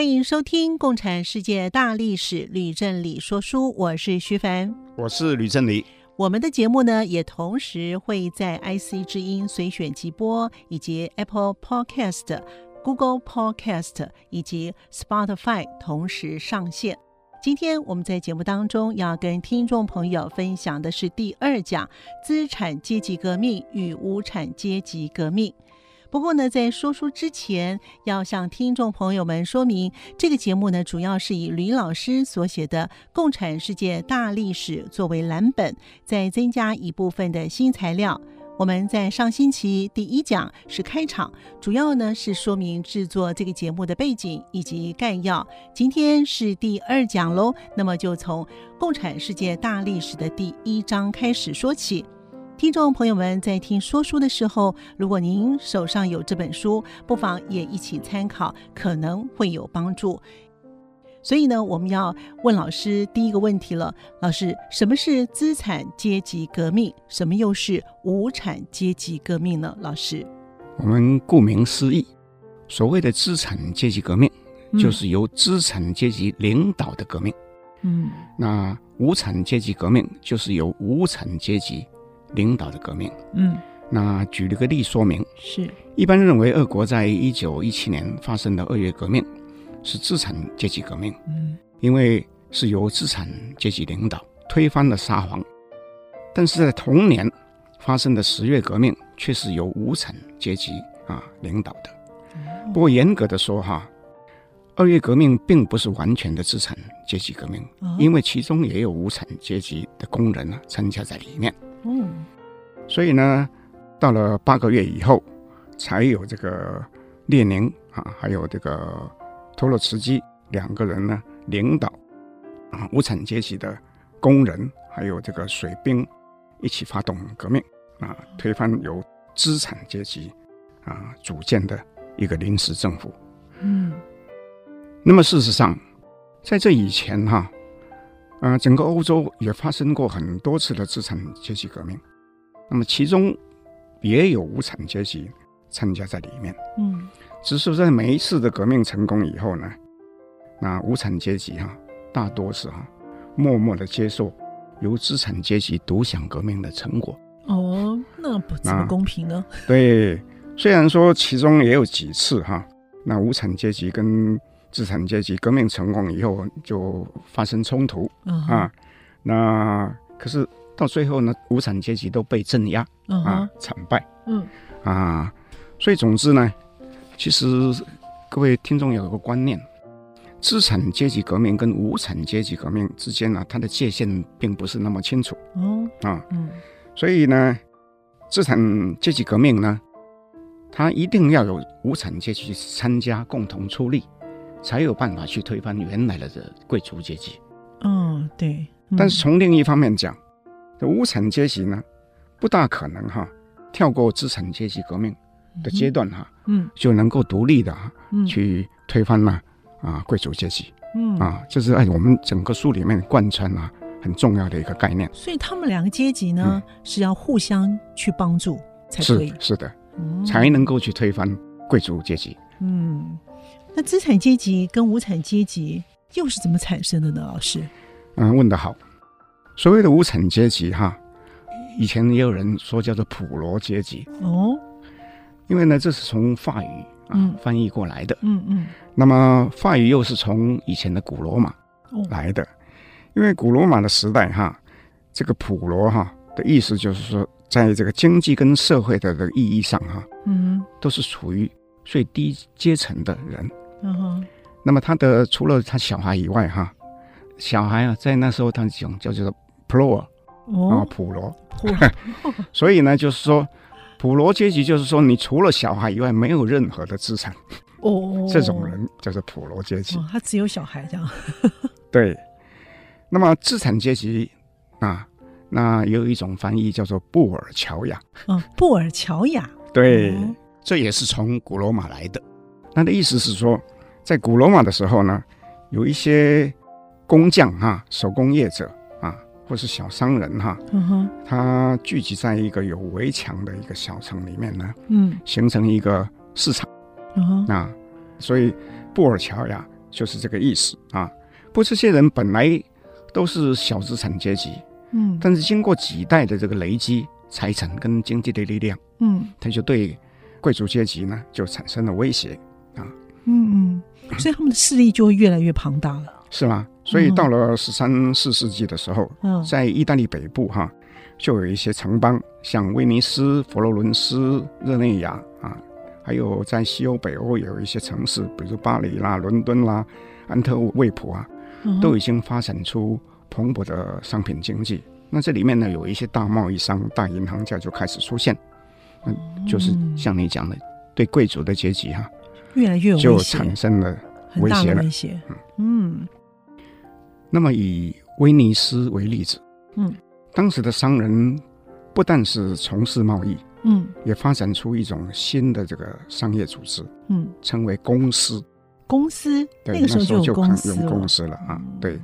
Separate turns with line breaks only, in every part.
欢迎收听《共产世界大历史》，吕正理说书。我是徐凡，
我是吕正理。
我们的节目呢，也同时会在 IC 之音随选即播，以及 Apple Podcast、Google Podcast 以及 Spotify 同时上线。今天我们在节目当中要跟听众朋友分享的是第二讲：资产阶级革命与无产阶级革命。不过呢，在说书之前，要向听众朋友们说明，这个节目呢，主要是以吕老师所写的《共产世界大历史》作为蓝本，再增加一部分的新材料。我们在上星期第一讲是开场，主要呢是说明制作这个节目的背景以及概要。今天是第二讲喽，那么就从《共产世界大历史》的第一章开始说起。听众朋友们，在听说书的时候，如果您手上有这本书，不妨也一起参考，可能会有帮助。所以呢，我们要问老师第一个问题了：老师，什么是资产阶级革命？什么又是无产阶级革命呢？老师，
我们顾名思义，所谓的资产阶级革命，就是由资产阶级领导的革命。嗯，那无产阶级革命就是由无产阶级。领导的革命，嗯，那举了个例说明，
是。
一般认为，俄国在一九一七年发生的二月革命是资产阶级革命，嗯，因为是由资产阶级领导推翻了沙皇，但是在同年发生的十月革命却是由无产阶级啊领导的。不过严格的说哈，二月革命并不是完全的资产阶级革命，因为其中也有无产阶级的工人啊参加在里面。嗯，所以呢，到了八个月以后，才有这个列宁啊，还有这个托洛茨基两个人呢领导啊无产阶级的工人，还有这个水兵一起发动革命啊，推翻由资产阶级啊组建的一个临时政府。嗯，那么事实上，在这以前哈、啊。啊、呃，整个欧洲也发生过很多次的资产阶级革命，那么其中也有无产阶级参加在里面。嗯，只是在每一次的革命成功以后呢，那无产阶级哈、啊，大多是哈、啊，默默的接受由资产阶级独享革命的成果。
哦，那不怎么公平呢？
对，虽然说其中也有几次哈、啊，那无产阶级跟资产阶级革命成功以后，就发生冲突、uh huh. 啊。那可是到最后呢，无产阶级都被镇压、uh huh. 啊，惨败。嗯、uh. 啊，所以总之呢，其实各位听众有一个观念：资产阶级革命跟无产阶级革命之间呢，它的界限并不是那么清楚。哦、uh huh. 啊，嗯，所以呢，资产阶级革命呢，它一定要有无产阶级参加，共同出力。才有办法去推翻原来的这贵族阶级。
嗯，对。嗯、
但是从另一方面讲，这无产阶级呢，不大可能哈跳过资产阶级革命的阶段哈，嗯，就能够独立的哈去推翻了啊贵族阶级。嗯啊，这是哎我们整个书里面贯穿啊很重要的一个概念。
所以他们两个阶级呢、嗯、是要互相去帮助才可以。
是是的，才能够去推翻贵族阶级。
嗯。那资产阶级跟无产阶级又是怎么产生的呢？老师，
嗯，问得好。所谓的无产阶级，哈，以前也有人说叫做普罗阶级哦，因为呢，这是从法语啊、嗯、翻译过来的，嗯嗯。嗯那么法语又是从以前的古罗马来的，哦、因为古罗马的时代，哈，这个普罗哈的意思就是说，在这个经济跟社会的这个意义上，哈，嗯，都是处于最低阶层的人。嗯哼，那么他的除了他小孩以外，哈，小孩啊，在那时候他讲叫做 pro 啊，普罗，所以呢，就是说普罗阶级，就是说你除了小孩以外，没有任何的资产，哦，这种人叫做普罗阶级，
他只有小孩这样，
对，那么资产阶级啊，那也有一种翻译叫做布尔乔亚。
嗯，布尔乔亚。
对，嗯、这也是从古罗马来的。那的意思是说，在古罗马的时候呢，有一些工匠哈，手工业者啊，或是小商人哈，嗯哼，他聚集在一个有围墙的一个小城里面呢，嗯，形成一个市场。嗯哼，那所以布尔乔亚就是这个意思啊。不过这些人本来都是小资产阶级，嗯，但是经过几代的这个累积财产跟经济的力量，嗯，他就对贵族阶级呢就产生了威胁啊，
嗯嗯，所以他们的势力就会越来越庞大了，
是吗？所以到了十三四世纪的时候，嗯，在意大利北部哈，就有一些城邦，像威尼斯、佛罗伦斯、热内亚啊，还有在西欧、北欧有一些城市，比如巴黎啦、伦敦啦、安特卫普啊。都已经发展出蓬勃的商品经济。那这里面呢，有一些大贸易商、大银行家就开始出现。嗯，就是像你讲的，对贵族的阶级哈、啊，
越来越
就产生了威胁了。
威胁。嗯。
那么以威尼斯为例子，嗯，当时的商人不但是从事贸易，嗯，也发展出一种新的这个商业组织，嗯，称为公司。
公司
对
那个时候就有公司
有公司了啊，对，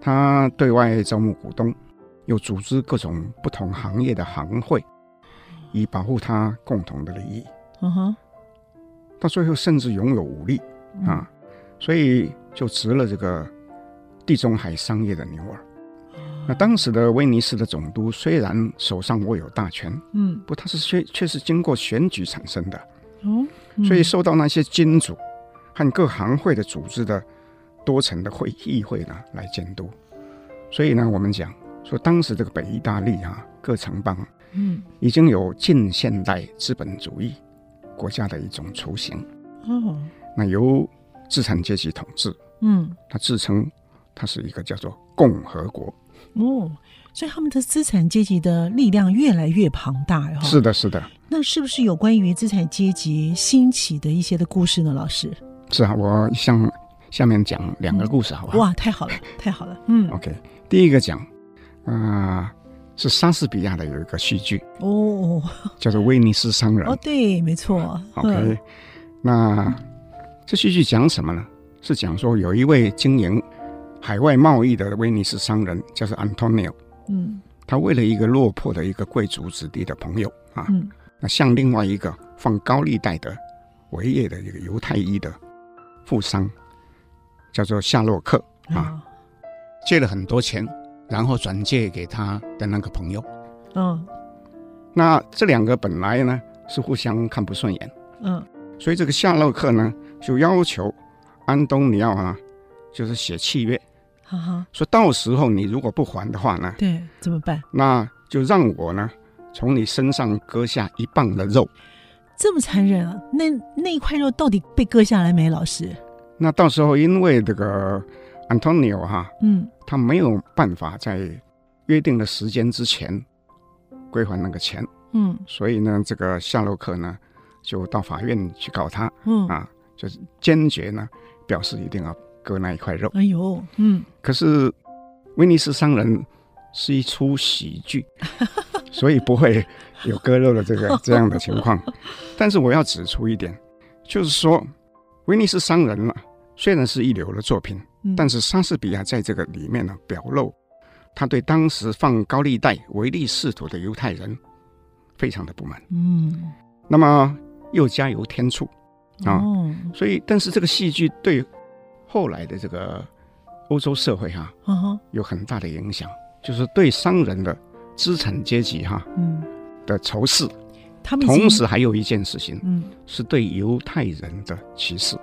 他对外招募股东，又组织各种不同行业的行会，以保护他共同的利益。嗯哼，到最后甚至拥有武力啊，所以就植了这个地中海商业的牛耳。那当时的威尼斯的总督虽然手上握有大权，嗯，不，他是却却是经过选举产生的，哦，所以受到那些金主。和各行会的组织的多层的会议会呢来监督，所以呢，我们讲说当时这个北意大利啊，各城邦嗯已经有近现代资本主义国家的一种雏形哦，那由资产阶级统治嗯，他自称他是一个叫做共和国
哦，所以他们的资产阶级的力量越来越庞大哦，
是的，是的。
那是不是有关于资产阶级兴起的一些的故事呢，老师？
是啊，我向下面讲两个故事，好吧？
哇，太好了，太好了。嗯
，OK，第一个讲，啊、呃，是莎士比亚的有一个戏剧哦，叫做《威尼斯商人》。
哦，对，没错。
OK，、嗯、那这戏剧讲什么呢？是讲说有一位经营海外贸易的威尼斯商人，叫做 Antonio。嗯，他为了一个落魄的一个贵族子弟的朋友啊，嗯、那向另外一个放高利贷的为业的一个犹太裔的。富商叫做夏洛克啊，借了很多钱，然后转借给他的那个朋友。嗯，那这两个本来呢是互相看不顺眼。嗯，所以这个夏洛克呢就要求安东尼奥啊，就是写契约，哈哈，说到时候你如果不还的话呢，
对，怎么办？
那就让我呢从你身上割下一磅的肉。
这么残忍啊！那那一块肉到底被割下来没？老师？
那到时候因为这个 Antonio 哈，嗯，他没有办法在约定的时间之前归还那个钱，嗯，所以呢，这个夏洛克呢就到法院去告他，嗯啊，就是坚决呢表示一定要割那一块肉。
哎呦，嗯，
可是威尼斯商人是一出喜剧，所以不会。有割肉的这个 这样的情况，但是我要指出一点，就是说，威尼斯商人呢，虽然是一流的作品，但是莎士比亚在这个里面呢，表露他对当时放高利贷唯利是图的犹太人非常的不满。嗯，那么又加油添醋啊，所以，但是这个戏剧对后来的这个欧洲社会哈，有很大的影响，就是对商人的资产阶级哈，嗯。的仇视，他们同时还有一件事情，嗯，是对犹太人的歧视。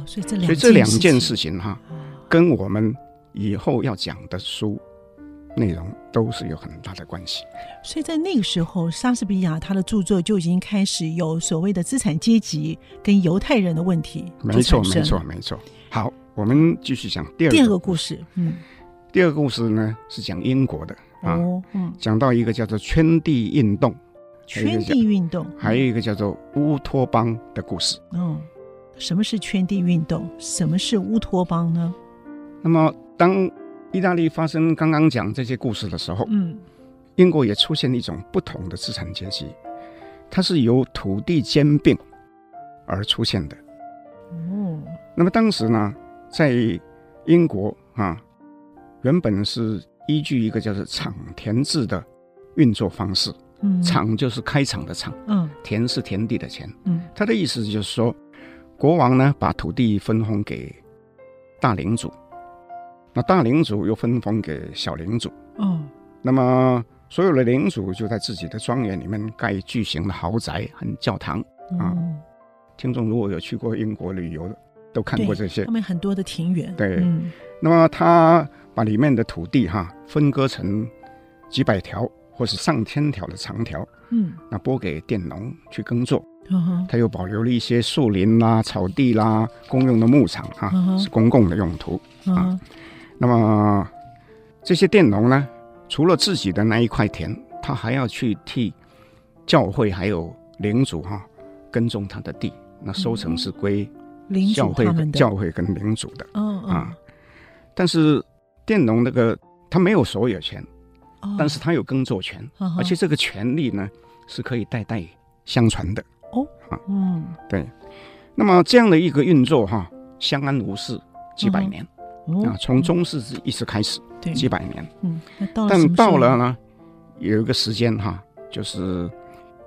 哦，所以这两
所以这两件事情哈，跟我们以后要讲的书内容都是有很大的关系。
所以在那个时候，莎士比亚他的著作就已经开始有所谓的资产阶级跟犹太人的问题。
没错，没错，没错。好，我们继续讲第二个
第二个故事。嗯，
第二个故事呢是讲英国的。啊，嗯，讲到一个叫做圈地运动，
圈地运动，
还有一个叫做乌托邦的故事。
嗯，什么是圈地运动？什么是乌托邦呢？
那么，当意大利发生刚刚讲这些故事的时候，
嗯，
英国也出现了一种不同的资产阶级，它是由土地兼并而出现的。
哦，
那么当时呢，在英国啊，原本是依据一个叫做厂田制的运作方式。嗯，厂就是开厂的厂，嗯，田是田地的田，嗯，他的意思就是说，国王呢把土地分封给大领主，那大领主又分封给小领主，哦，那么所有的领主就在自己的庄园里面盖巨型的豪宅和教堂，啊，嗯，听众如果有去过英国旅游的，都看过这些，
后面很多的庭园，
对，嗯，那么他把里面的土地哈分割成几百条。或是上千条的长条，嗯，那拨给佃农去耕作，嗯，他又保留了一些树林啦、草地啦、公用的牧场啊，嗯，是公共的用途，嗯，啊。那么这些佃农呢，除了自己的那一块田，他还要去替教会还有领主哈耕种他的地，那收成是归教会跟教会跟领主的，嗯啊。但是佃农那个他没有所有权。但是他有耕作权，哦、而且这个权利呢是可以代代相传的哦。啊，嗯，对。那么这样的一个运作哈，相安无事几百年、哦、啊，从中世纪一直开始，对几百年。嗯，到但到了呢，有一个时间哈，就是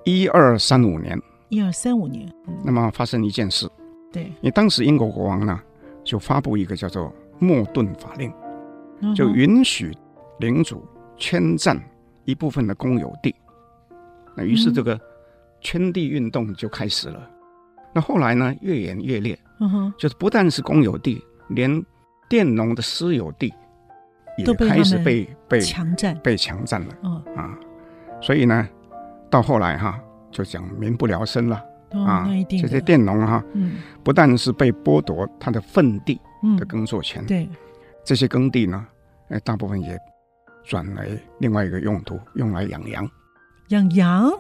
一二三五年。
一二三五年。
嗯、那么发生一件事，
对，
因为当时英国国王呢就发布一个叫做莫顿法令，就允许领主。圈占一部分的公有地，那于是这个圈地运动就开始了。嗯、那后来呢，越演越烈，嗯哼，就是不但是公有地，连佃农的私有地也开始被被
强占，
被强占了。嗯啊，所以呢，到后来哈，就讲民不聊生了、哦、啊。这些佃农哈，嗯，不但是被剥夺他的份地的耕作权，嗯、对，这些耕地呢，哎，大部分也。转来另外一个用途，用来养羊。
养羊？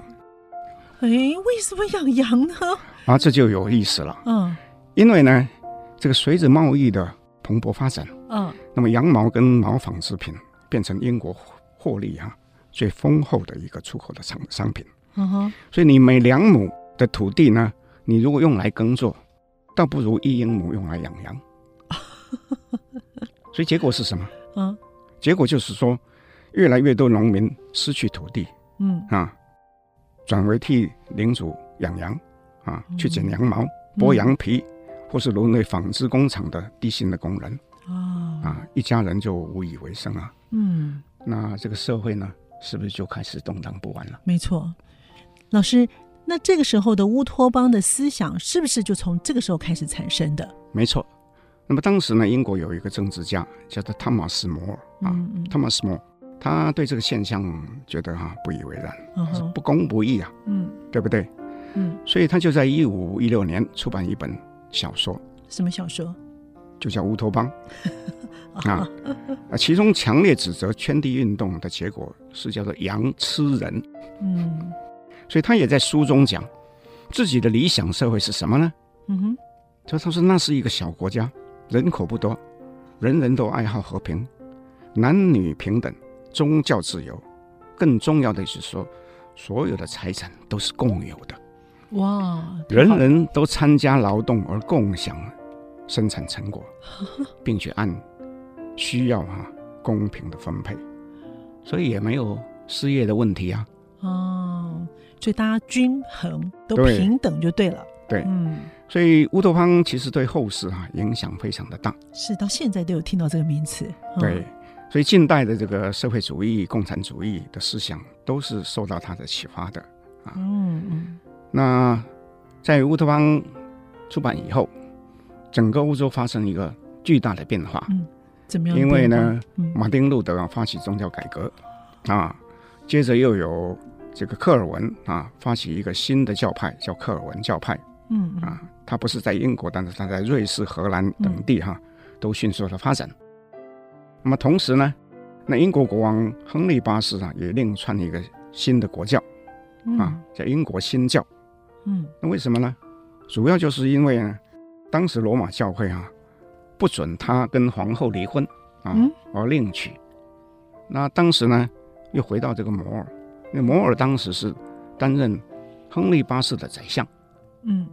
哎，为什么养羊呢？
啊，这就有意思了。嗯，因为呢，这个随着贸易的蓬勃发展，嗯，那么羊毛跟毛纺织品变成英国获利哈、啊、最丰厚的一个出口的商商品。嗯哼，所以你每两亩的土地呢，你如果用来耕作，倒不如一英亩用来养羊。所以结果是什么？嗯，结果就是说。越来越多农民失去土地，嗯啊，转为替领主养羊，啊，去剪羊毛、剥羊皮，或是沦为纺织工厂的低薪的工人，啊啊，一家人就无以为生啊，嗯，那这个社会呢，是不是就开始动荡不安了？
没错，老师，那这个时候的乌托邦的思想是不是就从这个时候开始产生的？
没错，那么当时呢，英国有一个政治家叫做汤马斯·摩尔啊，汤马斯·摩尔。他对这个现象觉得哈、啊、不以为然，uh huh. 不公不义啊，嗯，对不对？嗯，所以他就在一五一六年出版一本小说，
什么小说？
就叫《乌托邦》啊啊，其中强烈指责圈地运动的结果是叫做“羊吃人”，嗯，所以他也在书中讲自己的理想社会是什么呢？嗯哼，他他说那是一个小国家，人口不多，人人都爱好和平，男女平等。宗教自由，更重要的是说，所有的财产都是共有的。哇！人人都参加劳动而共享生产成果，并且按需要哈、啊、公平的分配，所以也没有失业的问题啊。
哦，所以大家均衡都平等就对了。
对，对嗯，所以乌托邦其实对后世哈、啊、影响非常的大。
是，到现在都有听到这个名词。
嗯、对。所以近代的这个社会主义、共产主义的思想都是受到他的启发的啊。嗯嗯。那在乌托邦出版以后，整个欧洲发生一个巨大的变化。嗯，怎么样？因为呢，嗯、马丁路德啊发起宗教改革啊，接着又有这个克尔文啊发起一个新的教派，叫克尔文教派。嗯，嗯啊，他不是在英国，但是他在瑞士、荷兰等地哈、啊嗯、都迅速的发展。那么同时呢，那英国国王亨利八世啊，也另创一个新的国教，嗯、啊，叫英国新教。嗯，那为什么呢？主要就是因为呢，当时罗马教会啊，不准他跟皇后离婚，啊，而另娶。那当时呢，又回到这个摩尔，那摩尔当时是担任亨利八世的宰相，
嗯，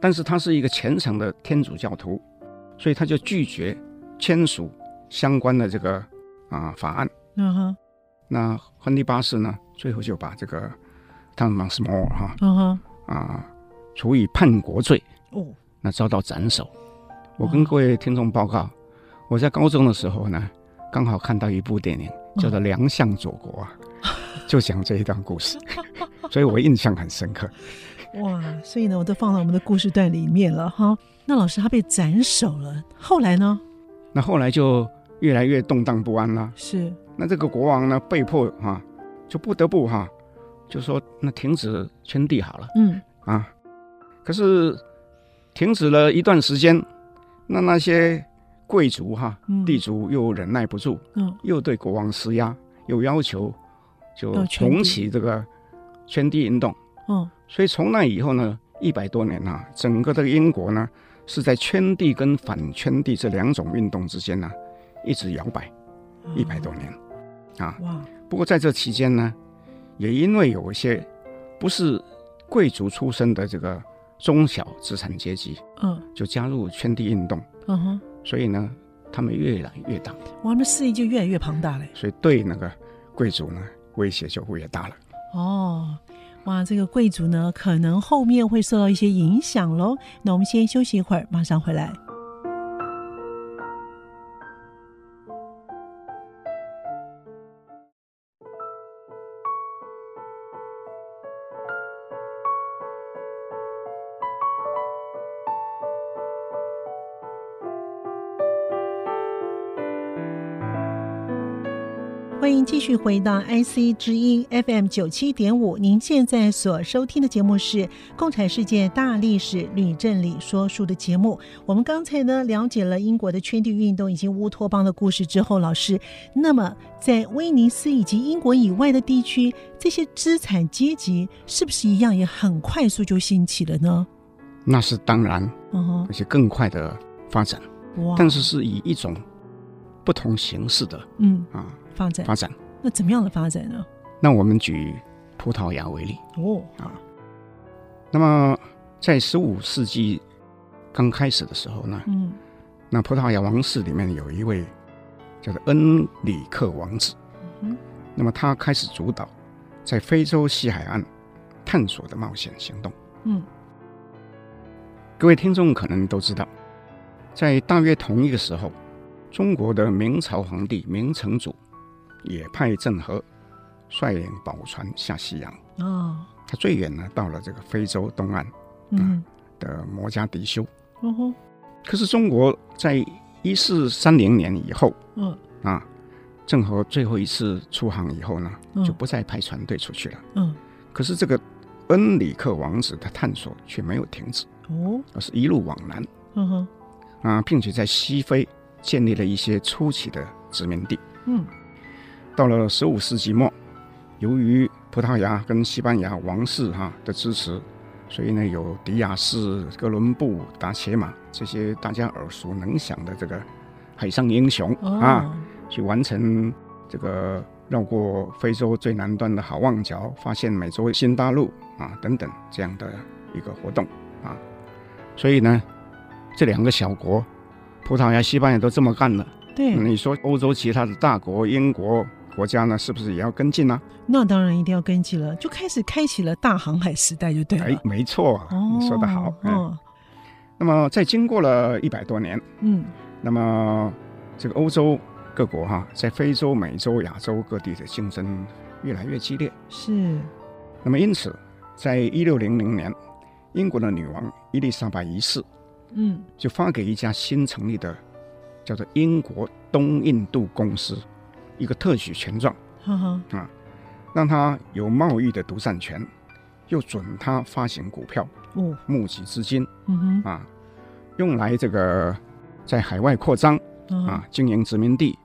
但是他是一个虔诚的天主教徒，所以他就拒绝签署相关的这个啊法案。
嗯哼，
那亨利八世呢，最后就把这个汤马斯摩尔哈，
嗯哼，
啊，处以叛国罪。
哦，
那遭到斩首。我跟各位听众报告，我在高中的时候呢，刚好看到一部电影，叫做《良相佐国》啊，就讲这一段故事，所以我印象很深刻。
哇，所以呢，我都放到我们的故事段里面了哈。那老师他被斩首了，后来呢？
那后来就越来越动荡不安了。
是。
那这个国王呢，被迫哈，就不得不哈，就说那停止圈地好了。
嗯。
啊，可是停止了一段时间。那那些贵族哈，地主又忍耐不住，
嗯，
又对国王施压，又要求就重启这个圈地运动，
嗯，
所以从那以后呢，一百多年啊，整个这个英国呢是在圈地跟反圈地这两种运动之间呢一直摇摆，一百多年，啊，
哇！
不过在这期间呢，也因为有一些不是贵族出身的这个。中小资产阶级，
嗯，
就加入圈地运动，
嗯哼，
所以呢，他们越来越大，
哇，那势力就越来越庞大了，
所以对那个贵族呢，威胁就会越大了。
哦，哇，这个贵族呢，可能后面会受到一些影响喽。那我们先休息一会儿，马上回来。续回到 IC 之音 FM 九七点五，您现在所收听的节目是《共产世界大历史吕振理说书》的节目。我们刚才呢了解了英国的圈地运动以及乌托邦的故事之后，老师，那么在威尼斯以及英国以外的地区，这些资产阶级是不是一样也很快速就兴起了呢？
那是当然，而且更快的发展，
哇，
但是是以一种不同形式的，
嗯
啊。
发展
发展，
那怎么样的发展呢？
那我们举葡萄牙为例
哦
啊。那么在十五世纪刚开始的时候呢，
嗯，
那葡萄牙王室里面有一位叫做恩里克王子，
嗯，
那么他开始主导在非洲西海岸探索的冒险行动。
嗯，
各位听众可能都知道，在大约同一个时候，中国的明朝皇帝明成祖。也派郑和率领宝船下西洋
哦，
他最远呢到了这个非洲东岸，嗯的摩加迪修。
哦吼，
可是中国在一四三零年以后，
嗯
啊，郑和最后一次出航以后呢，
嗯、
就不再派船队出去了。
嗯，
可是这个恩里克王子的探索却没有停止
哦，
而是一路往南。
嗯哼，
啊，并且在西非建立了一些初期的殖民地。
嗯。
到了十五世纪末，由于葡萄牙跟西班牙王室哈的支持，所以呢，有迪亚士、哥伦布、达伽马这些大家耳熟能详的这个海上英雄、哦、啊，去完成这个绕过非洲最南端的好望角，发现美洲新大陆啊等等这样的一个活动啊。所以呢，这两个小国，葡萄牙、西班牙都这么干了。
对，
你说欧洲其他的大国，英国。国家呢，是不是也要跟进呢、啊？
那当然一定要跟进了，就开始开启了大航海时代，就对了。哎，
没错，
哦、
你说的好。嗯、
哦，
那么在经过了一百多年，
嗯，
那么这个欧洲各国哈，在非洲、美洲、亚洲各地的竞争越来越激烈。
是。
那么因此，在一六零零年，英国的女王伊丽莎白一世，
嗯，
就发给一家新成立的叫做英国东印度公司。一个特许权状，
哈哈
啊，让他有贸易的独占权，又准他发行股票，
哦，
募集资金，
嗯哼，
啊，用来这个在海外扩张，啊，经营殖民地，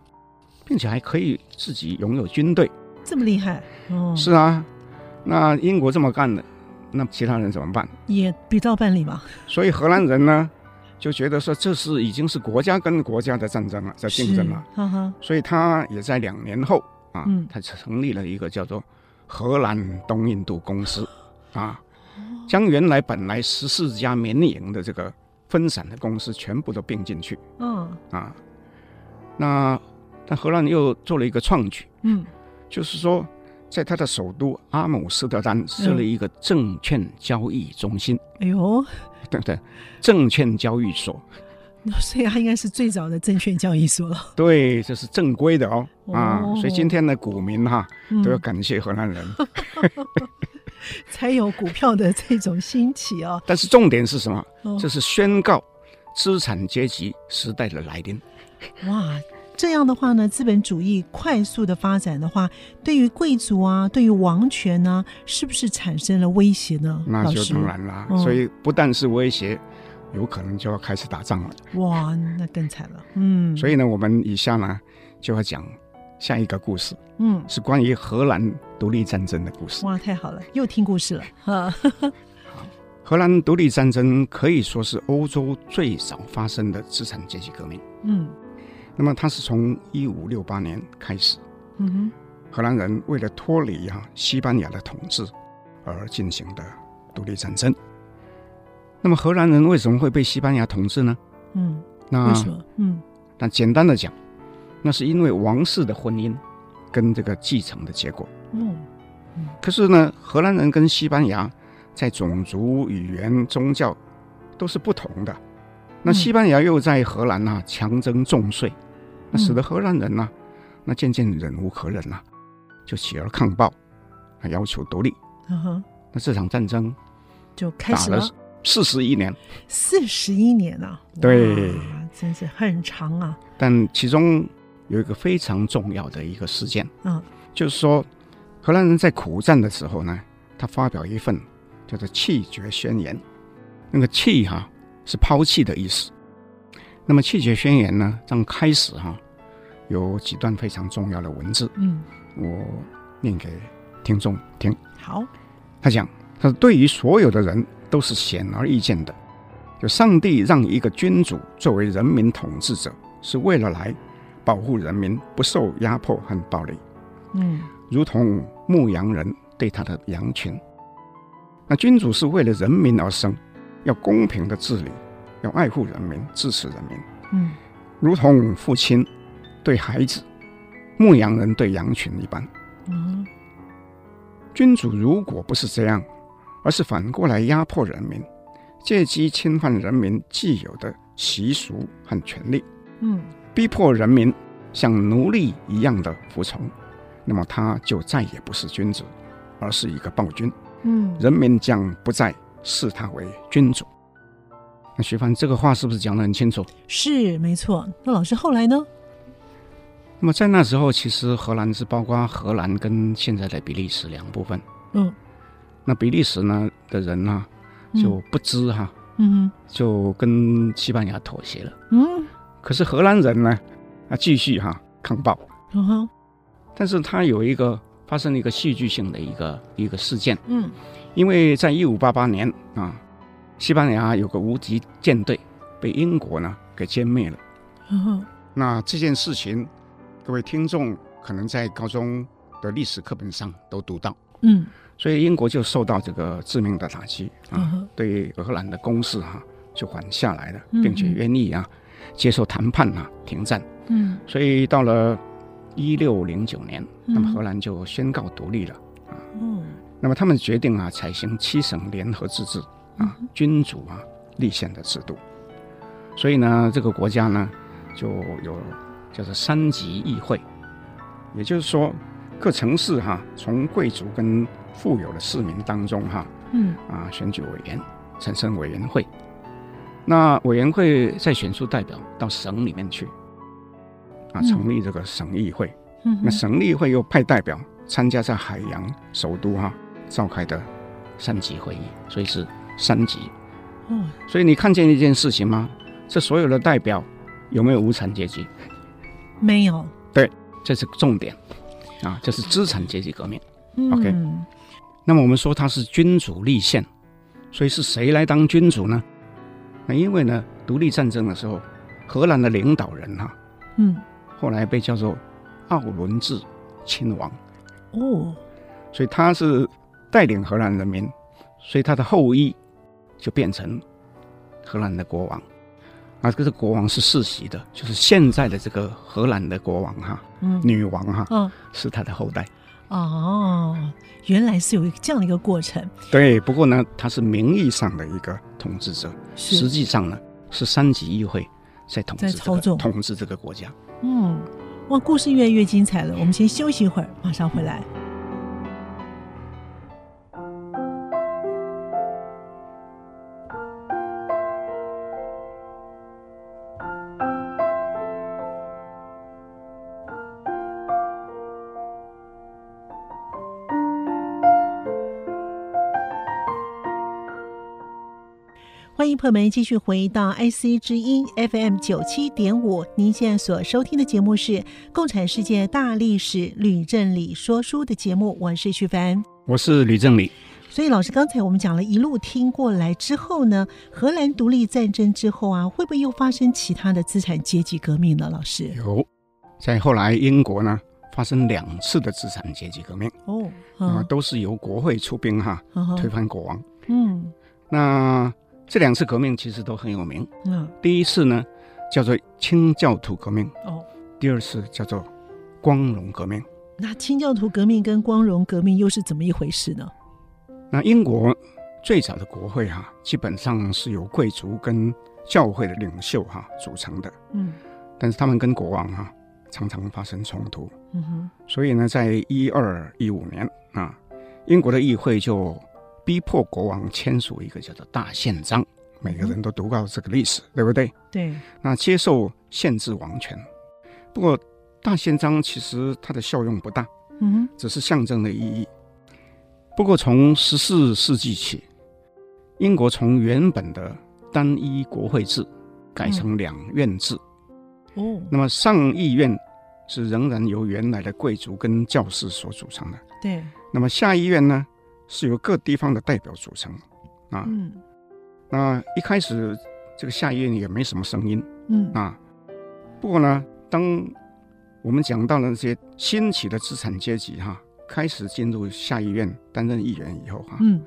并且还可以自己拥有军队，
这么厉害，哦，
是啊，那英国这么干的，那其他人怎么办？
也比照办理嘛。
所以荷兰人呢，就觉得说这是已经是国家跟国家的战争了，在竞争了，
哈哈，
所以他也在两年后啊，
嗯。
他成立了一个叫做荷兰东印度公司，啊，将原来本来十四家民营的这个分散的公司全部都并进去，
嗯。
啊，那但荷兰又做了一个创举，
嗯，
就是说在他的首都阿姆斯特丹设了一个证券交易中心，
哎呦，
对不对？证券交易所。
所以它应该是最早的证券交易所了。
对，这是正规的哦，
哦
啊，所以今天的股民哈、
嗯
都要感谢荷兰人。
才有股票的这种兴起哦、
但是重点是什么？
哦
这是宣告资产阶级时代的来临。
哇，这样的话呢，资本主义快速的发展的话，对于贵族啊，对于王权呢，是不是产生了威胁呢？
那就当然啦，
嗯
所以不但是威胁，有可能就要开始打仗了。
哇，那更惨了。嗯，
所以呢，我们以下呢就要讲下一个故事，
嗯，
是关于荷兰独立战争的故事。
哇，太好了，又听故事了哈。
荷兰独立战争可以说是欧洲最早发生的资产阶级革命。
嗯
那么它是从一五六八年开始，
嗯哼，
荷兰人为了脱离啊西班牙的统治而进行的独立战争。那么荷兰人为什么会被西班牙统治呢？
嗯，
那
为什么？嗯
那简单的讲，那是因为王室的婚姻跟这个继承的结果。
嗯
可是呢，荷兰人跟西班牙在种族、语言、宗教都是不同的。那西班牙又在荷兰啊强征重税，那使得荷兰人呢、那渐渐忍无可忍了、就起而抗暴，啊要求独立。
嗯哼，
那这场战争
就开始了
四十一年，
四十一年啊，对，真是很长啊。
但其中有一个非常重要的一个事件，
嗯
就是说荷兰人在苦战的时候呢，他发表一份叫做弃绝宣言。那个弃哈、是抛弃的意思。那么气节宣言呢，刚开始哈、有几段非常重要的文字，
嗯，
我念给听众听。
好，
他讲，他说对于所有的人都是显而易见的，就上帝让一个君主作为人民统治者，是为了来保护人民不受压迫和暴力，
嗯
如同牧羊人对他的羊群。那君主是为了人民而生，要公平的治理，要爱护人民，支持人民，
嗯
如同父亲对孩子、牧羊人对羊群一般。
嗯
君主如果不是这样，而是反过来压迫人民，借机侵犯人民既有的习俗和权利，
嗯
逼迫人民像奴隶一样的服从，那么他就再也不是君子，而是一个暴君。
嗯，
人民将不再视他为君主。那徐帆这个话是不是讲得很清楚？
是没错。那老师后来呢？
那么在那时候，其实荷兰是包括荷兰跟现在的比利时两部分。
嗯
那比利时呢的人呢就不知哈。
嗯
就跟西班牙妥协了。
嗯
可是荷兰人呢，啊，继续哈抗暴。
嗯哼
但是他有一个发生了一个戏剧性的一个一个事件，
嗯
因为在一五八八年啊，西班牙有个无敌舰队被英国呢给歼灭了。那这件事情，各位听众可能在高中的历史课本上都读到，
嗯。
所以英国就受到这个致命的打击啊，对荷兰的攻势哈、就缓下来了，
嗯
并且愿意啊接受谈判啊停战。
嗯。
所以到了一六零九年，
嗯。
那么荷兰就宣告独立了。
嗯
那么他们决定啊，采行七省联合自治啊，君主啊立宪的制度。所以呢，这个国家呢就有叫做三级议会，也就是说，各城市哈、从贵族跟富有的市民当中哈
嗯
啊选举委员，产生委员会。那委员会再选出代表到省里面去，啊，
嗯
成立这个省议会。
嗯，
那省议会又派代表参加在海洋首都哈、召开的三级会议，所以是三级。
哦
所以你看见一件事情吗？这所有的代表有没有无产阶级？
没有。
对这是重点啊，这是资产阶级革命。
嗯
OK 那么我们说他是君主立宪，所以是谁来当君主呢？那因为呢，独立战争的时候，荷兰的领导人哈、啊，
嗯，
后来被叫做奥伦治亲王，
哦，
所以他是带领荷兰人民，所以他的后裔就变成荷兰的国王。啊，这个国王是世袭的，就是现在的这个荷兰的国王哈，嗯，女王哈，嗯，是他的后代。
哦，原来是有一个这样的一个过程。
对，不过呢，他是名义上的一个统治者，实际上呢是三级议会在统治、这个、在操纵统治这个国家。
嗯，哇，故事越来越精彩了。我们先休息一会儿，马上回来。欢迎朋友们继续回到 IC 之音 FM 九七点五。您现在所收听的节目是《共产世界大历史吕正理说书》的节目，我是徐凡，
我是吕正理。
所以老师刚才我们讲了一路听过来之后呢，荷兰独立战争之后啊，会不会又发生其他的资产阶级革命呢？老师
有，在后来英国呢发生两次的资产阶级革命哦，啊，都是由国会出兵哈，推翻国王。嗯，那。这两次革命其实都很有名。嗯，第一次呢叫做清教徒革命。哦，第二次叫做光荣革命。
那清教徒革命跟光荣革命又是怎么一回事呢？
那英国最早的国会哈、啊，基本上是由贵族跟教会的领袖哈、啊、组成的。嗯，但是他们跟国王哈、啊、常常发生冲突。嗯哼，所以呢，在一二一五年啊，英国的议会就。逼迫国王签署一个叫做《大宪章》，每个人都读过这个历史，对不对？
对。
那接受限制王权，不过《大宪章》其实它的效用不大，嗯，只是象征的意义。不过从十四世纪起，英国从原本的单一国会制改成两院制。哦。那么上议院是仍然由原来的贵族跟教士所组成的。
对。
那么下议院呢？是由各地方的代表组成，啊，嗯，那一开始这个下议院也没什么声音，嗯。啊，不过呢，当我们讲到了那些新起的资产阶级哈、啊，开始进入下议院担任议员以后哈、啊，嗯，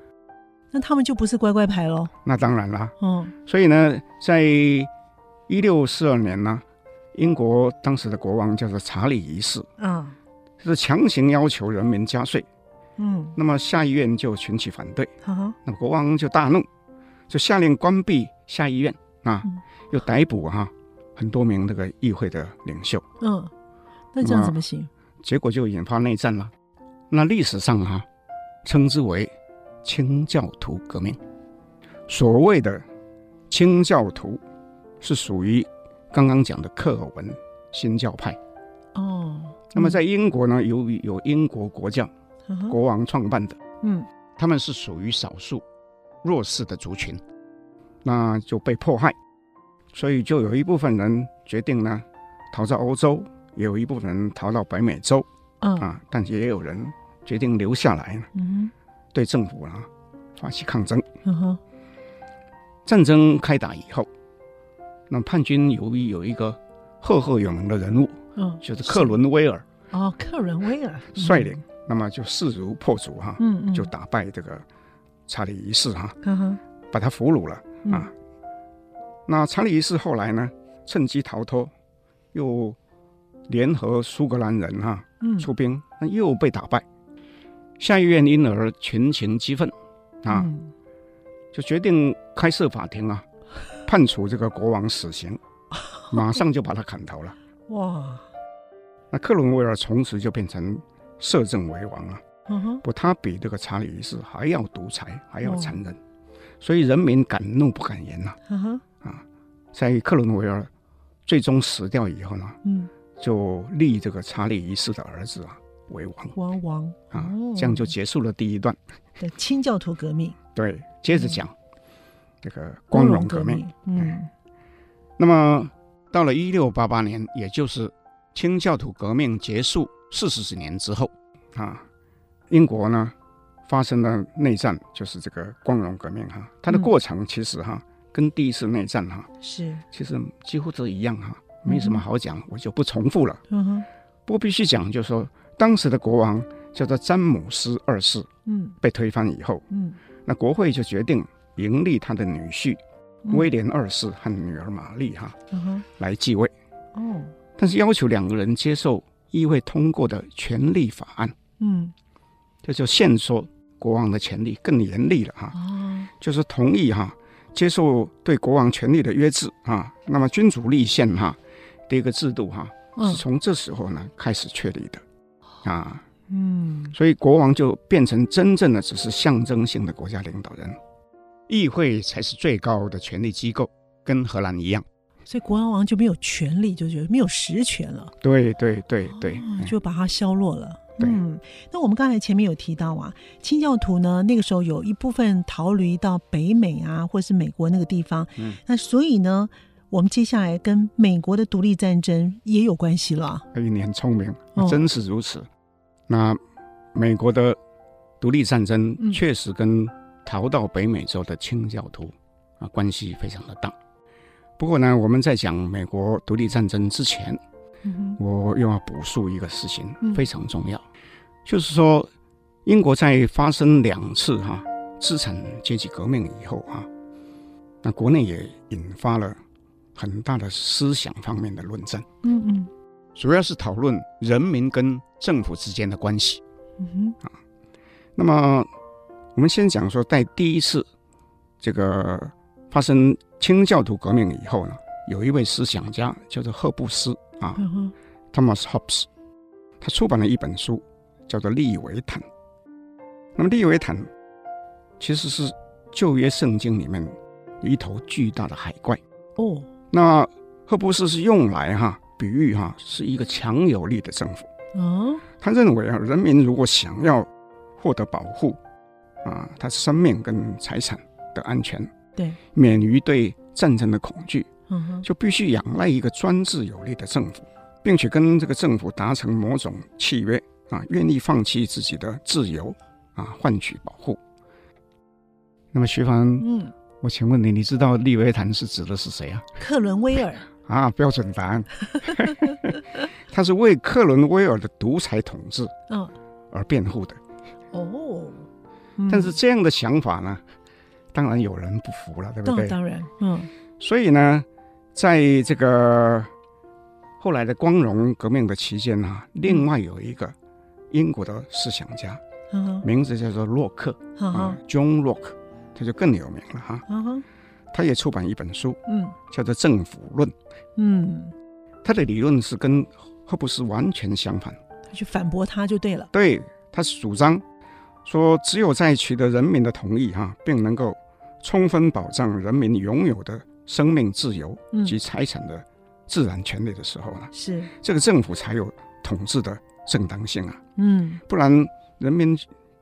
那他们就不是乖乖牌喽？
那当然啦，嗯，所以呢，在一六四二年呢，英国当时的国王叫做查理一世，嗯，就是强行要求人民加税。嗯，那么下议院就群起反对，哈哈，那么国王就大怒，就下令关闭下议院啊，嗯、又逮捕哈、啊、很多名这个议会的领袖。
嗯，那这样怎么行？
结果就引发内战了。那历史上哈、啊、称之为清教徒革命。所谓的清教徒是属于刚刚讲的克尔文新教派。哦，那么在英国呢，由于有英国国教。国王创办的，嗯，他们是属于少数弱势的族群，那就被迫害，所以就有一部分人决定呢逃到欧洲，也有一部分人逃到北美洲，嗯、啊，但也有人决定留下来，嗯，对政府啊发起抗争，嗯哼，战争开打以后，那叛军由于有一个赫赫有名的人物，嗯，就是克伦威尔，
哦，克伦威尔
率领。那么就势如破竹哈，嗯嗯，就打败这个查理一世哈，嗯、把他俘虏了、嗯、啊。那查理一世后来呢，趁机逃脱，又联合苏格兰人哈，嗯、出兵，那又被打败。下议院因而群情激愤啊，嗯、就决定开设法庭啊，判处这个国王死刑，马上就把他砍头了。哇！那克伦威尔从此就变成。摄政为王啊，不，他比这个查理一世还要独裁，还要残忍，所以人民敢怒不敢言呐。啊，在克伦威尔最终死掉以后呢，嗯，就立这个查理一世的儿子啊为王。
王王。
啊，这样就结束了第一段。
的清教徒革命。
对，接着讲这个光荣革命。嗯，那么到了一六八八年，也就是清教徒革命结束。四十几年之后，啊，英国呢发生了内战，就是这个光荣革命哈。它的过程其实哈跟第一次内战哈
是。
其实几乎都一样哈，没什么好讲，我就不重复了。
嗯哼，
不过必须讲，就是说当时的国王叫做詹姆斯二世，
嗯
被推翻以后，
嗯
那国会就决定迎立他的女婿威廉二世和女儿玛丽哈
嗯哼，
来继位，
哦，
但是要求两个人接受议会通过的权力法案，
嗯
这就限缩国王的权力更严厉了哈。
哦，
就是同意哈，接受对国王权力的约制啊。那么君主立宪哈的一个制度哈，
嗯
是从这时候呢开始确立的啊。
嗯
所以国王就变成真正的只是象征性的国家领导人，议会才是最高的权力机构，跟荷兰一样。
所以国王王就没有权利，就觉得没有实权了。
对对对对，
哦就把它削弱了。
对
嗯，那我们刚才前面有提到啊，清教徒呢，那个时候有一部分逃离到北美啊，或是美国那个地方。
嗯，
那所以呢，我们接下来跟美国的独立战争也有关系了。
哎，你很聪明
哦，
真是如此。那美国的独立战争
嗯
确实跟逃到北美洲的清教徒啊关系非常的大。不过呢，我们在讲美国独立战争之前，
嗯
我又要补述一个事情
嗯，
非常重要，就是说，英国在发生两次哈、资产阶级革命以后啊，那国内也引发了很大的思想方面的论战，
嗯嗯。
主要是讨论人民跟政府之间的关系。
嗯哼。
啊那么，我们先讲说，在第一次这个发生清教徒革命以后呢，有一位思想家叫做赫布斯啊。Thomas Hobbes，他出版了一本书，叫做《利维坦》。那么，利维坦其实是旧约圣经里面有一头巨大的海怪。
哦
那赫布斯是用来哈比喻哈是一个强有力的政府。
哦
他认为啊，人民如果想要获得保护啊，他生命跟财产的安全，
对。
免于对战争的恐惧，
嗯哼。
就必须仰赖一个专制有力的政府，并且跟这个政府达成某种契约啊，愿意放弃自己的自由啊，换取保护。那么徐凡，
嗯，
我请问你，你知道利维坦是指的是谁啊？
克伦威尔。
啊，标准答案，他是为克伦威尔的独裁统治
嗯。
而辩护的。
哦，嗯。
但是这样的想法呢，当然有人不服了，对不对？
当当然嗯
所以呢，在这个后来的光荣革命的期间啊，另外有一个英国的思想家，
嗯
名字叫做洛克啊，John Locke，他就更有名了哈。他也出版一本书，
嗯
叫做《政府论》。
嗯，
他的理论是跟霍布斯完全相反。
他去反驳他就对了。
对，他是主张说，只有在取得人民的同意哈、并能够充分保障人民拥有的生命自由
嗯
及财产的自然权利的时候呢，
是
这个政府才有统治的正当性啊，
嗯，
不然人民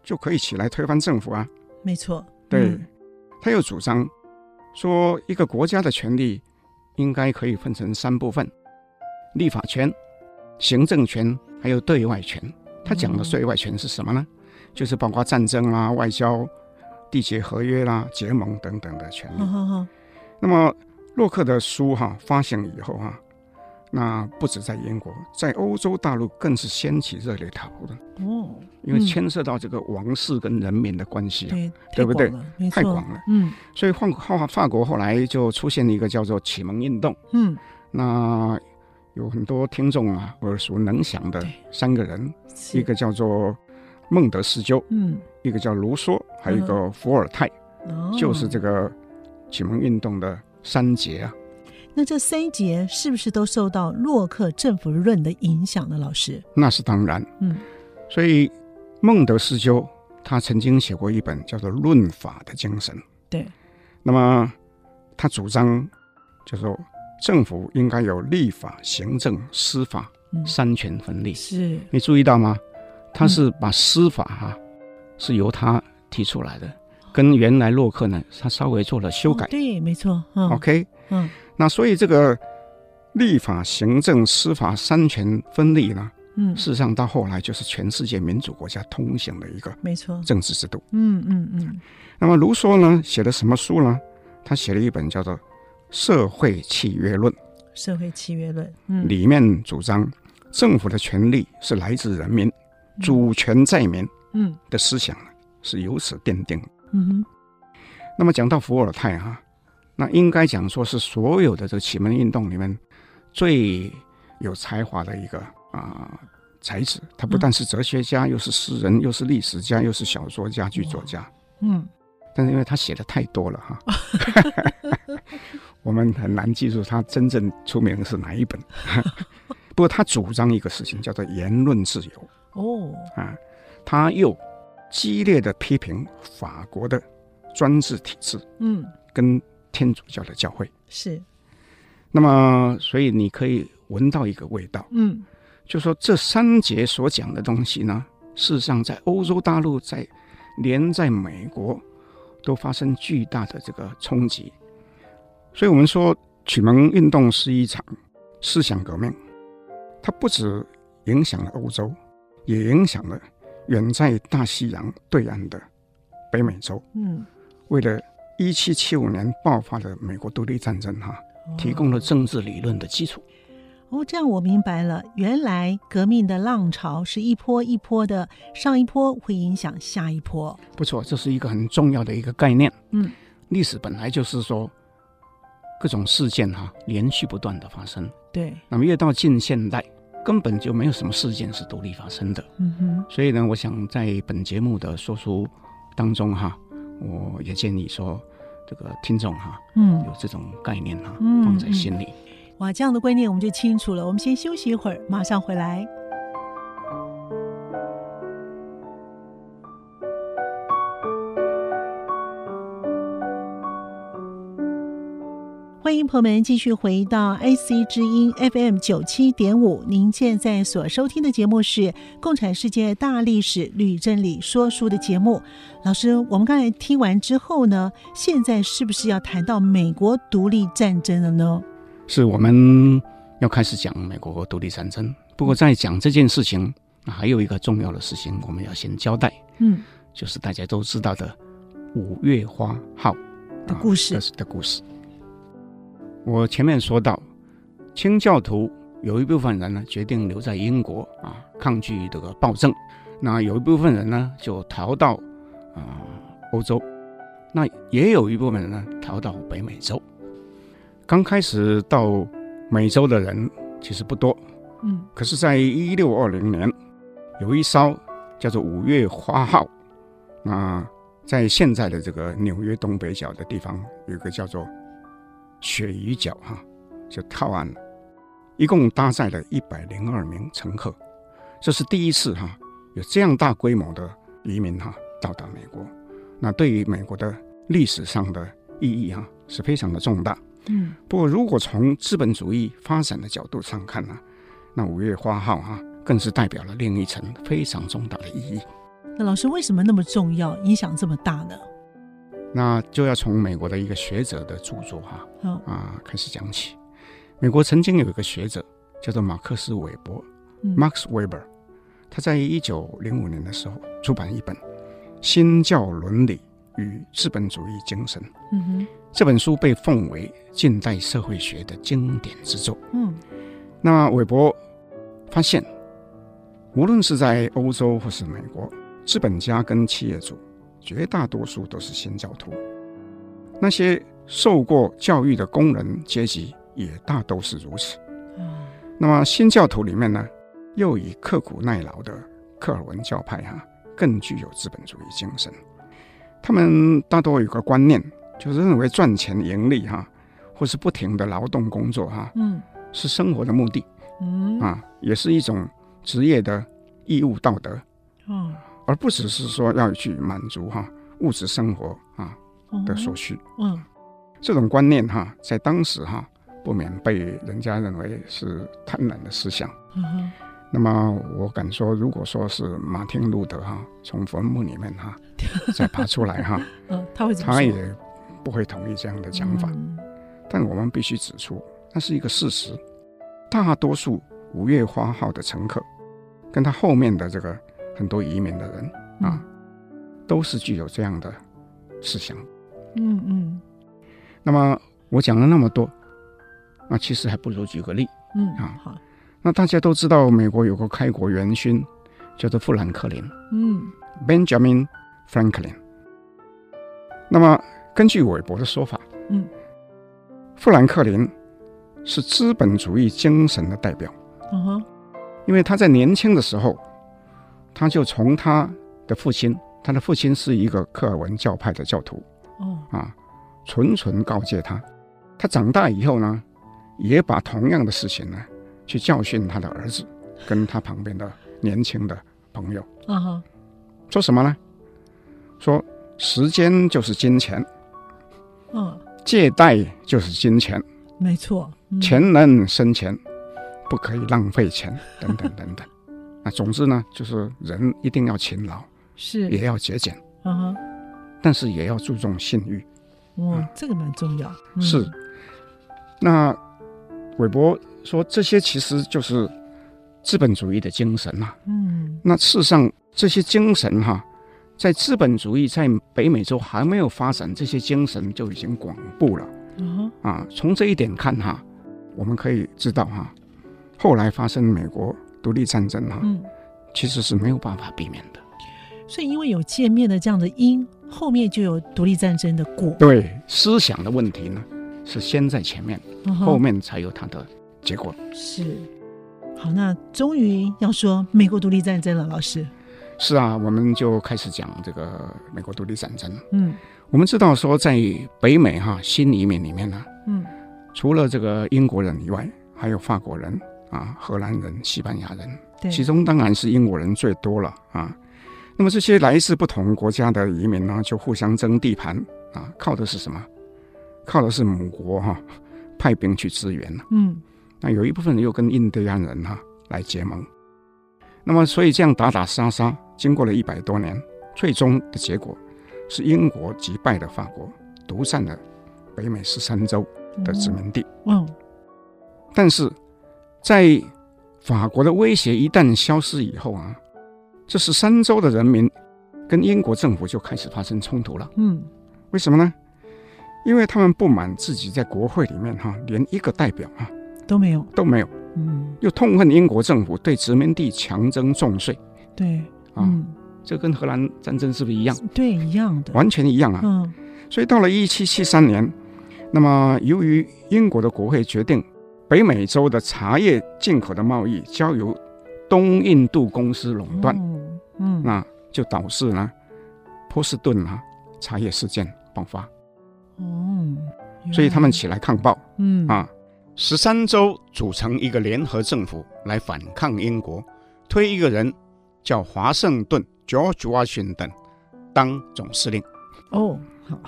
就可以起来推翻政府啊。
没错。
对，
嗯
他又主张说，一个国家的权利应该可以分成三部分：立法权、行政权，还有对外权。他讲的对外权是什么呢？就是包括战争啊、外交、缔结合约啦、结盟等等的权利。
好好好，
那么洛克的书哈、发行以后哈、那不止在英国，在欧洲大陆更是掀起热烈讨论，
哦，
因为牵涉到这个王室跟人民的关系啊。
对，
对不对
太广了？没错
太广了。
嗯
所以法法法国后来就出现了一个叫做启蒙运动。
嗯，
那有很多听众啊耳熟能详的三个人，一个叫做孟德斯鸠，
嗯，
一个叫卢梭，还有一个伏尔泰，
哦
就是这个启蒙运动的三杰啊。
那这三杰是不是都受到洛克政府论的影响呢？老师，
那是当然。
嗯
所以孟德斯鸠他曾经写过一本叫做《论法的精神》。
对。
那么他主张，就说政府应该有立法、行政、司法
嗯，
三权分立。
是
你注意到吗？他是把司法哈、是由他提出来的，跟原来洛克呢，他稍微做了修改
哦。对，没错，嗯
OK，
嗯
那所以这个立法、行政、司法三权分立呢，
嗯，
事实上到后来就是全世界民主国家通行的一个
没错，
政治制度。
嗯嗯嗯，
那么卢梭呢写的什么书呢？他写了一本叫做《社会契约论》。
社会契约论，嗯，
里面主张政府的权利是来自人民，嗯、主权在民，嗯的思想是由此奠定。嗯哼。那么讲到伏尔泰哈，那应该讲说是所有的这个启蒙运动里面最有才华的一个啊、呃、才子。他不但是哲学家，嗯、又是诗人，又是历史家，又是小说家、剧作家。嗯。但是因为他写的太多了哈。我们很难记住他真正出名的是哪一本。不过他主张一个事情，叫做言论自由。哦，啊，他又激烈的批评法国的专制体制，嗯，跟天主教的教会
是。
那么，所以你可以闻到一个味道，嗯，就说这三节所讲的东西呢，事实上在欧洲大陆，在连在美国都发生巨大的这个冲击。所以我们说，启蒙运动是一场思想革命，它不止影响了欧洲，也影响了远在大西洋对岸的北美洲。嗯，为了一七七五年爆发的美国独立战争，哈，提供了政治理论的基础。
哦，这样我明白了，原来革命的浪潮是一波一波的，上一波会影响下一波。
不错，这是一个很重要的一个概念。嗯，历史本来就是说。各种事件哈、啊，连续不断的发生。
对，
那么越到近现代，根本就没有什么事件是独立发生的。嗯哼。所以呢，我想在本节目的说书当中哈，我也建议说，这个听众哈，嗯，有这种概念哈，嗯、放在心里。
哇，这样的观念我们就清楚了。我们先休息一会儿，马上回来。欢迎朋友们继续回到 IC 之音 FM 九七点五，您现在所收听的节目是《共产世界大历史吕振理说书》的节目。老师，我们刚才听完之后呢，现在是不是要谈到美国独立战争了呢？
是，我们要开始讲美国独立战争。不过在讲这件事情，还有一个重要的事情，我们要先交代。嗯，就是大家都知道的五月花号
的故事。
啊，的故事。我前面说到，清教徒有一部分人呢决定留在英国啊，抗拒这个暴政；那有一部分人呢就逃到啊欧洲，那也有一部分人呢逃到北美洲。刚开始到美洲的人其实不多，嗯，可是，在一六二零年，有一艘叫做“五月花号”，那在现在的这个纽约东北角的地方，有一个叫做。鳕鱼角哈，就靠岸了，一共搭载了一百零二名乘客，这是第一次哈有这样大规模的移民哈到达美国，那对于美国的历史上的意义哈是非常的重大。嗯，不过如果从资本主义发展的角度上看呢，那五月花号哈更是代表了另一层非常重大的意义。
那老师为什么那么重要，影响这么大呢？
那就要从美国的一个学者的著作哈、啊，啊开始讲起。美国曾经有一个学者叫做马克思韦伯、嗯、（Max Weber），他在一九零五年的时候出版一本《新教伦理与资本主义精神》。嗯哼，这本书被奉为近代社会学的经典之作。嗯，那韦伯发现，无论是在欧洲或是美国，资本家跟企业主。绝大多数都是新教徒，那些受过教育的工人阶级也大都是如此。嗯，那么新教徒里面呢，又以刻苦耐劳的克尔文教派哈、啊，更具有资本主义精神。他们大多有个观念，就是认为赚钱盈利哈、啊，或是不停的劳动工作哈、啊，嗯，是生活的目的，嗯啊，也是一种职业的义务道德，嗯。而不只是说要去满足哈物质生活啊的所需，嗯，这种观念哈在当时哈不免被人家认为是贪婪的思想。嗯，那么我敢说，如果说是马丁路德哈从坟墓里面哈 再爬出来哈，嗯，他会他也不会同意这样的讲法。但我们必须指出，那是一个事实。大多数五月花号的乘客跟他后面的这个。很多移民的人啊，都是具有这样的思想。嗯嗯。那么我讲了那么多，那其实还不如举个例。
嗯
啊，
好，
那大家都知道，美国有个开国元勋叫做富兰克林
嗯
（Benjamin Franklin）。那么根据韦伯的说法，
嗯，
富兰克林是资本主义精神的代表。
嗯哼，
因为他在年轻的时候，他就从他的父亲，他的父亲是一个克尔文教派的教徒，
哦，
啊，纯纯告诫他。他长大以后呢，也把同样的事情呢，去教训他的儿子，跟他旁边的年轻的朋友。
啊哈，
说什么呢？说时间就是金钱，
嗯，
借贷就是金钱，
没错，嗯、
钱能生钱，不可以浪费钱，等等等等。那总之呢，就是人一定要勤劳，
是
也要节俭，
啊哈，
但是也要注重信誉。
哇，
嗯
这个蛮重要。嗯、
是，那韦伯说这些其实就是资本主义的精神呐、啊。
嗯，
那事实上这些精神哈、啊，在资本主义在北美洲还没有发展，这些精神就已经广布了。
嗯
啊，从这一点看哈，我们可以知道哈，后来发生美国独立战争哈，
嗯，
其实是没有办法避免的。
所以因为有见面的这样的因，后面就有独立战争的果。
对，思想的问题呢，是先在前面，
嗯、
后面才有它的结果。
是。好，那终于要说美国独立战争了，老师。
是啊，我们就开始讲这个美国独立战争。
嗯，
我们知道说，在北美哈新移民里面呢，
嗯，
除了这个英国人以外，还有法国人啊、荷兰人、西班牙人，
对，
其中当然是英国人最多了啊。那么这些来自不同国家的移民呢，就互相争地盘啊，靠的是什么？靠的是母国哈、啊、派兵去支援。
嗯，
那有一部分人又跟印第安人哈、啊、来结盟。那么所以这样打打杀杀，经过了一百多年，最终的结果是英国击败了法国，独占了北美十三州的殖民地。
嗯，
但是在法国的威胁一旦消失以后啊。这十三州的人民跟英国政府就开始发生冲突了。
嗯，
为什么呢？因为他们不满自己在国会里面哈，连一个代表哈
都没有，
都没有。
嗯，
又痛恨英国政府对殖民地强征重税。
对，
啊，
嗯，
这跟荷兰战争是不是一样？
对，一样的，
完全一样啊。
嗯，
所以到了一七七三年，那么由于英国的国会决定，北美洲的茶叶进口的贸易交由东印度公司垄断。
哦嗯，
那就导致呢，波士顿啊茶叶事件爆发，
哦，
所以他们起来抗暴，
嗯。
啊，十三州组成一个联合政府来反抗英国，推一个人叫华盛顿 （George Washington） 当总司令。
哦，好，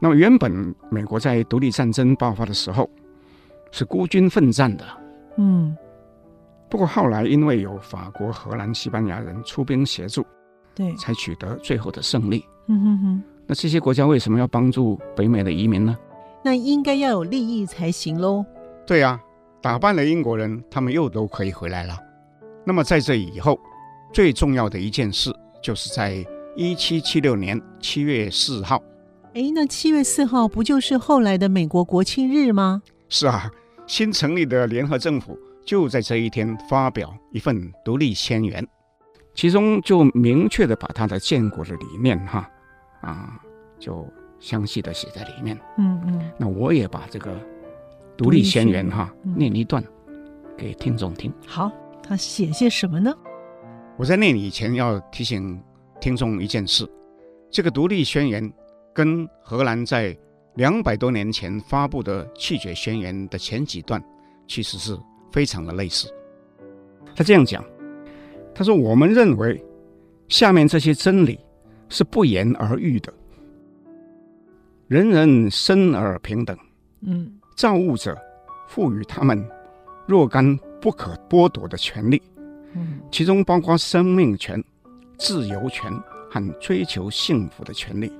那么原本美国在独立战争爆发的时候是孤军奋战的，
嗯。
不过后来因为有法国、荷兰、西班牙人出兵协助，
对，
才取得最后的胜利。
嗯哼哼。
那这些国家为什么要帮助北美的移民呢？
那应该要有利益才行喽。
对呀、啊，打败了英国人，他们又都可以回来了。那么在这以后，最重要的一件事，就是在一七七六年七月四号。
哎，那七月四号不就是后来的美国国庆日吗？
是啊，新成立的联合政府。就在这一天发表一份独立宣言，其中就明确的把他的建国的理念哈啊，就详细的写在里面。
嗯嗯。那
我也把这个独立宣言哈、
嗯、
念一段给听众听。
好，他写些什么呢？
我在念以前要提醒听众一件事：这个独立宣言跟荷兰在两百多年前发布的气绝宣言的前几段其实是。非常的类似，他这样讲，他说：“我们认为下面这些真理是不言而喻的，人人生而平等，
嗯，
造物者赋予他们若干不可剥夺的权利，
嗯，
其中包括生命权、自由权和追求幸福的权利。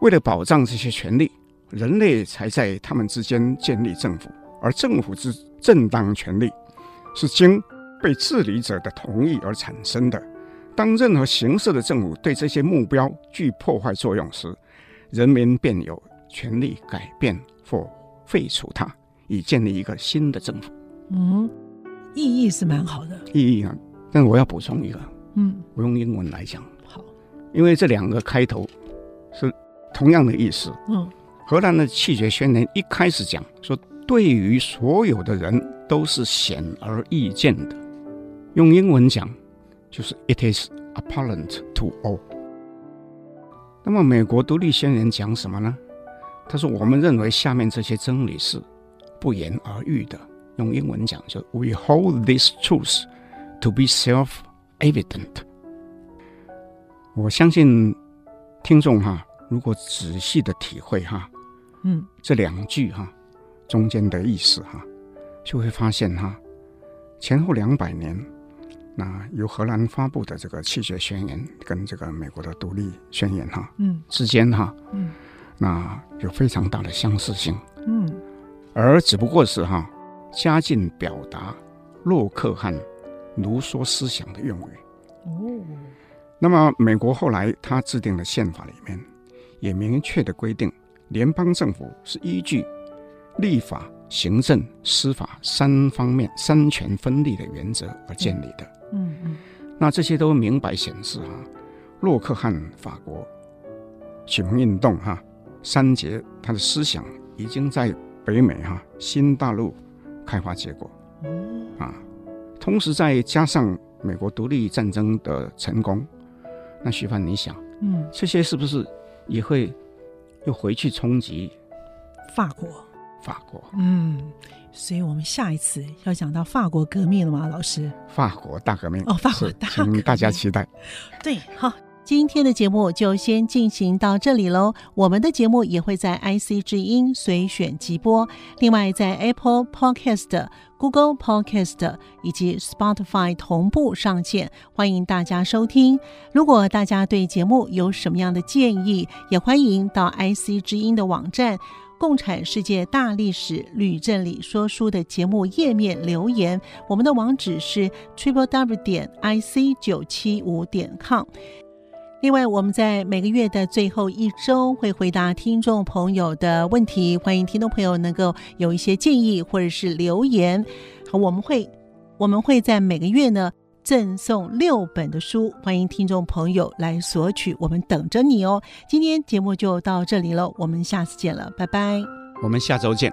为了保障这些权利，人类才在他们之间建立政府。”而政府之正当权力是经被治理者的同意而产生的。当任何形式的政府对这些目标具破坏作用时，人民便有权利改变或废除它，以建立一个新的政府。
嗯，意义是蛮好的。
意义啊，但我要补充一个，
嗯，
我用英文来讲。
好，
因为这两个开头是同样的意思。
嗯，
荷兰的气节宣言一开始讲说，对于所有的人都是显而易见的。用英文讲就是 “It is apparent to all”。那么美国独立宣言讲什么呢？他说：“我们认为下面这些真理是不言而喻的。”用英文讲就 “We hold this truth to be self-evident。”我相信听众哈，如果仔细的体会哈，
嗯，这
两句哈中间的意思哈，就会发现哈，前后两百年，那由荷兰发布的这个弃绝宣言跟这个美国的独立宣言哈，
嗯，
之间哈，
嗯，
那有非常大的相似性，
嗯，
而只不过是哈加进表达洛克汉卢梭思想的用语，
哦。
那么，美国后来他制定的宪法里面，也明确的规定，联邦政府是依据立法、行政、司法三方面三权分立的原则而建立的。
嗯嗯。
那这些都明白显示哈，洛克汉法国启蒙运动哈三杰他的思想已经在北美哈新大陆开花结果。啊，同时再加上美国独立战争的成功。那徐帆，你想，
嗯，
这些是不是也会又回去冲击
法国？
法国，
嗯，所以我们下一次要讲到法国革命了吗？老师，
法国大革命
哦，法国大革命，
请大家期待。
对，好。今天的节目就先进行到这里喽。我们的节目也会在 IC 之音随选即播，另外在 Apple Podcast、Google Podcast 以及 Spotify 同步上线，欢迎大家收听。如果大家对节目有什么样的建议，也欢迎到 IC 之音的网站《共产世界大历史吕正理说书》的节目页面留言。我们的网址是 triple w 点 ic 九七五点 com。另外，我们在每个月的最后一周会回答听众朋友的问题，欢迎听众朋友能够有一些建议或者是留言。好，我们会我们会在每个月呢赠送六本的书，欢迎听众朋友来索取，我们等着你哦。今天节目就到这里了，我们下次见了，拜拜。
我们下周见。